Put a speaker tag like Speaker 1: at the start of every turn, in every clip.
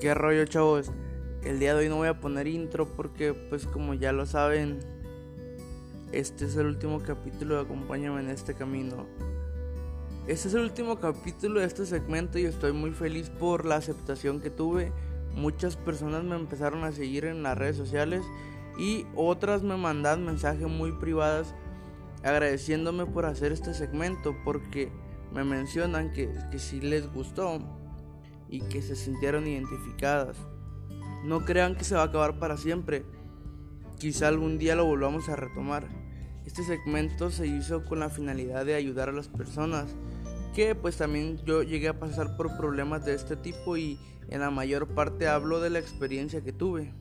Speaker 1: ¿Qué rollo, chavos? El día de hoy no voy a poner intro porque, pues como ya lo saben, este es el último capítulo de Acompáñame en este camino. Este es el último capítulo de este segmento y estoy muy feliz por la aceptación que tuve. Muchas personas me empezaron a seguir en las redes sociales y otras me mandan mensajes muy privadas agradeciéndome por hacer este segmento porque me mencionan que, que sí les gustó y que se sintieron identificadas. No crean que se va a acabar para siempre. Quizá algún día lo volvamos a retomar. Este segmento se hizo con la finalidad de ayudar a las personas, que pues también yo llegué a pasar por problemas de este tipo y en la mayor parte hablo de la experiencia que tuve.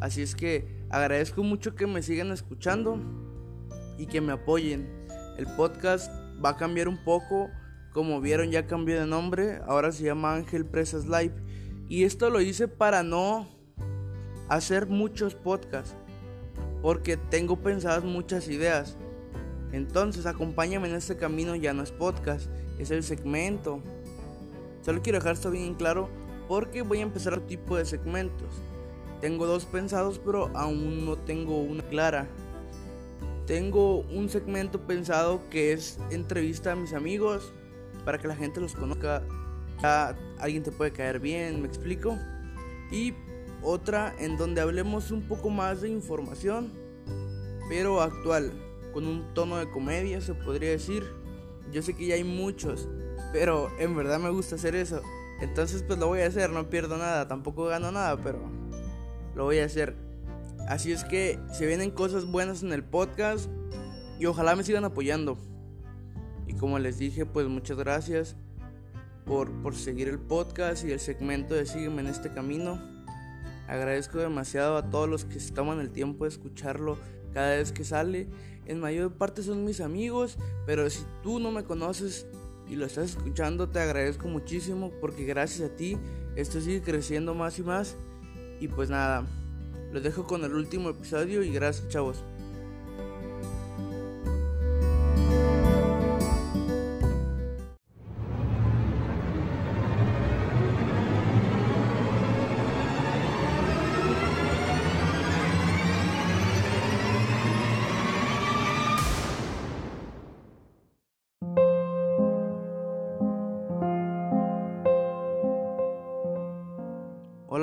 Speaker 1: Así es que agradezco mucho que me sigan escuchando y que me apoyen. El podcast va a cambiar un poco como vieron ya cambió de nombre, ahora se llama Ángel Presas Live. Y esto lo hice para no hacer muchos podcasts, porque tengo pensadas muchas ideas. Entonces acompáñame en este camino, ya no es podcast, es el segmento. Solo quiero dejar esto bien claro porque voy a empezar otro tipo de segmentos. Tengo dos pensados, pero aún no tengo una clara. Tengo un segmento pensado que es entrevista a mis amigos, para que la gente los conozca. Ya alguien te puede caer bien, me explico. Y otra en donde hablemos un poco más de información, pero actual, con un tono de comedia se podría decir. Yo sé que ya hay muchos, pero en verdad me gusta hacer eso. Entonces pues lo voy a hacer, no pierdo nada, tampoco gano nada, pero lo voy a hacer. Así es que se vienen cosas buenas en el podcast y ojalá me sigan apoyando. Y como les dije, pues muchas gracias por, por seguir el podcast y el segmento de Sígueme en este camino. Agradezco demasiado a todos los que se toman el tiempo de escucharlo cada vez que sale. En mayor parte son mis amigos, pero si tú no me conoces y lo estás escuchando, te agradezco muchísimo porque gracias a ti esto sigue creciendo más y más. Y pues nada, los dejo con el último episodio y gracias chavos.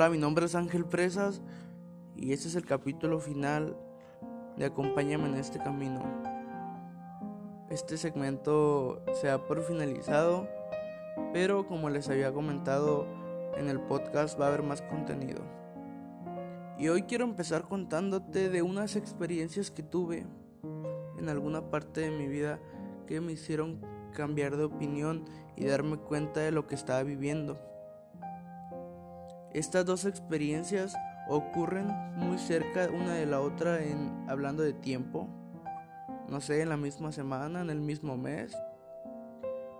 Speaker 1: Hola, mi nombre es Ángel Presas y este es el capítulo final de Acompáñame en este camino. Este segmento se ha por finalizado, pero como les había comentado en el podcast va a haber más contenido. Y hoy quiero empezar contándote de unas experiencias que tuve en alguna parte de mi vida que me hicieron cambiar de opinión y darme cuenta de lo que estaba viviendo. Estas dos experiencias ocurren muy cerca una de la otra en hablando de tiempo. No sé, en la misma semana, en el mismo mes.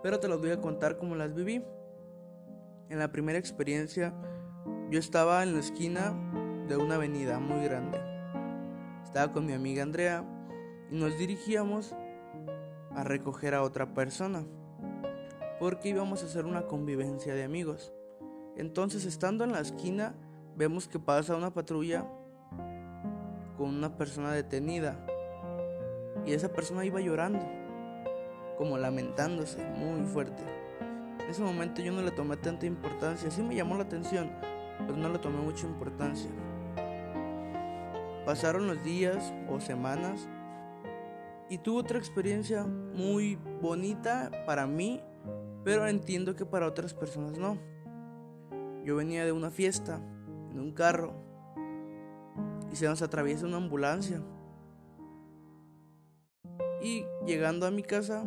Speaker 1: Pero te las voy a contar como las viví. En la primera experiencia, yo estaba en la esquina de una avenida muy grande. Estaba con mi amiga Andrea y nos dirigíamos a recoger a otra persona porque íbamos a hacer una convivencia de amigos. Entonces, estando en la esquina, vemos que pasa una patrulla con una persona detenida. Y esa persona iba llorando, como lamentándose muy fuerte. En ese momento yo no le tomé tanta importancia. Sí me llamó la atención, pero no le tomé mucha importancia. Pasaron los días o semanas y tuve otra experiencia muy bonita para mí, pero entiendo que para otras personas no. Yo venía de una fiesta en un carro y se nos atraviesa una ambulancia. Y llegando a mi casa,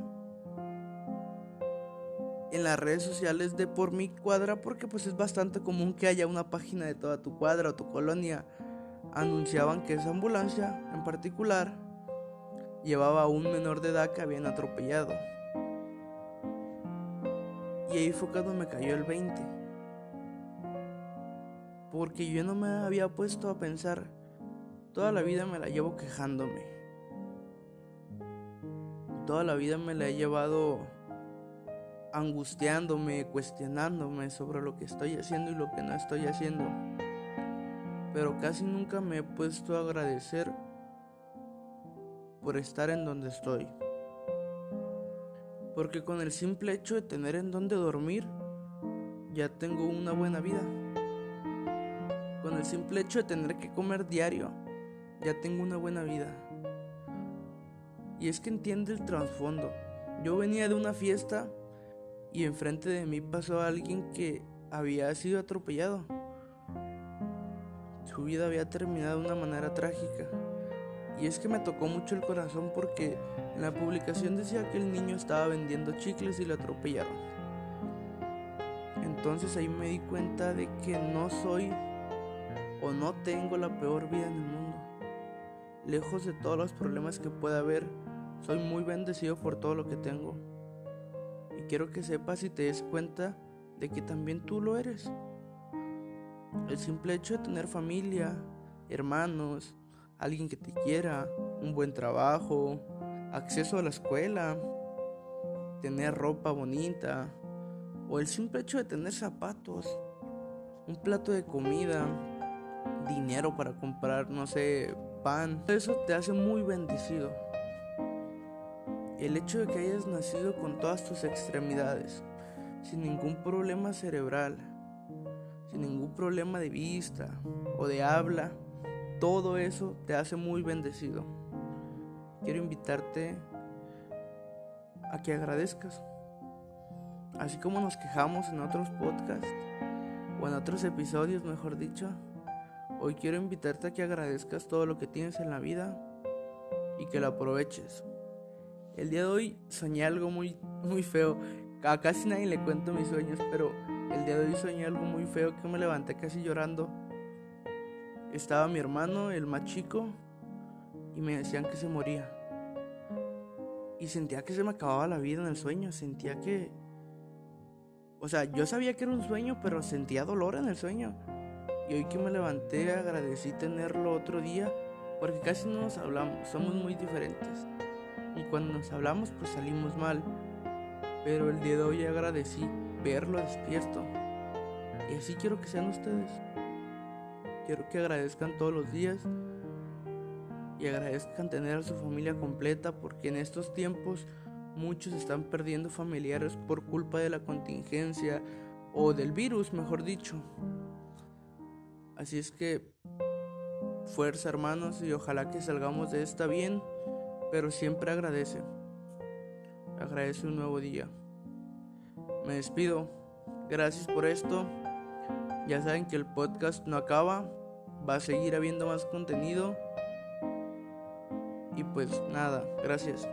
Speaker 1: en las redes sociales de por mi cuadra, porque pues es bastante común que haya una página de toda tu cuadra o tu colonia, anunciaban que esa ambulancia en particular llevaba a un menor de edad que habían atropellado. Y ahí fue cuando me cayó el 20 porque yo no me había puesto a pensar, toda la vida me la llevo quejándome. Toda la vida me la he llevado angustiándome, cuestionándome sobre lo que estoy haciendo y lo que no estoy haciendo. Pero casi nunca me he puesto a agradecer por estar en donde estoy. Porque con el simple hecho de tener en donde dormir, ya tengo una buena vida. Con el simple hecho de tener que comer diario, ya tengo una buena vida. Y es que entiende el trasfondo. Yo venía de una fiesta y enfrente de mí pasó alguien que había sido atropellado. Su vida había terminado de una manera trágica. Y es que me tocó mucho el corazón porque en la publicación decía que el niño estaba vendiendo chicles y lo atropellaron. Entonces ahí me di cuenta de que no soy no tengo la peor vida en el mundo. Lejos de todos los problemas que pueda haber, soy muy bendecido por todo lo que tengo. Y quiero que sepas y te des cuenta de que también tú lo eres. El simple hecho de tener familia, hermanos, alguien que te quiera, un buen trabajo, acceso a la escuela, tener ropa bonita, o el simple hecho de tener zapatos, un plato de comida, dinero para comprar, no sé, pan, eso te hace muy bendecido. El hecho de que hayas nacido con todas tus extremidades, sin ningún problema cerebral, sin ningún problema de vista o de habla, todo eso te hace muy bendecido. Quiero invitarte a que agradezcas. Así como nos quejamos en otros podcasts o en otros episodios, mejor dicho, hoy quiero invitarte a que agradezcas todo lo que tienes en la vida y que lo aproveches. El día de hoy soñé algo muy, muy feo. A casi nadie le cuento mis sueños, pero el día de hoy soñé algo muy feo que me levanté casi llorando. Estaba mi hermano, el más chico, y me decían que se moría. Y sentía que se me acababa la vida en el sueño, sentía que... O sea, yo sabía que era un sueño, pero sentía dolor en el sueño. Y hoy que me levanté agradecí tenerlo otro día, porque casi no nos hablamos, somos muy diferentes y cuando nos hablamos pues salimos mal. Pero el día de hoy agradecí verlo despierto. Y así quiero que sean ustedes. Quiero que agradezcan todos los días y agradezcan tener a su familia completa porque en estos tiempos muchos están perdiendo familiares por culpa de la contingencia o del virus, mejor dicho. Así es que fuerza hermanos y ojalá que salgamos de esta bien pero siempre agradece. Agradece un nuevo día. Me despido. Gracias por esto. Ya saben que el podcast no acaba. Va a seguir habiendo más contenido. Y pues nada, gracias.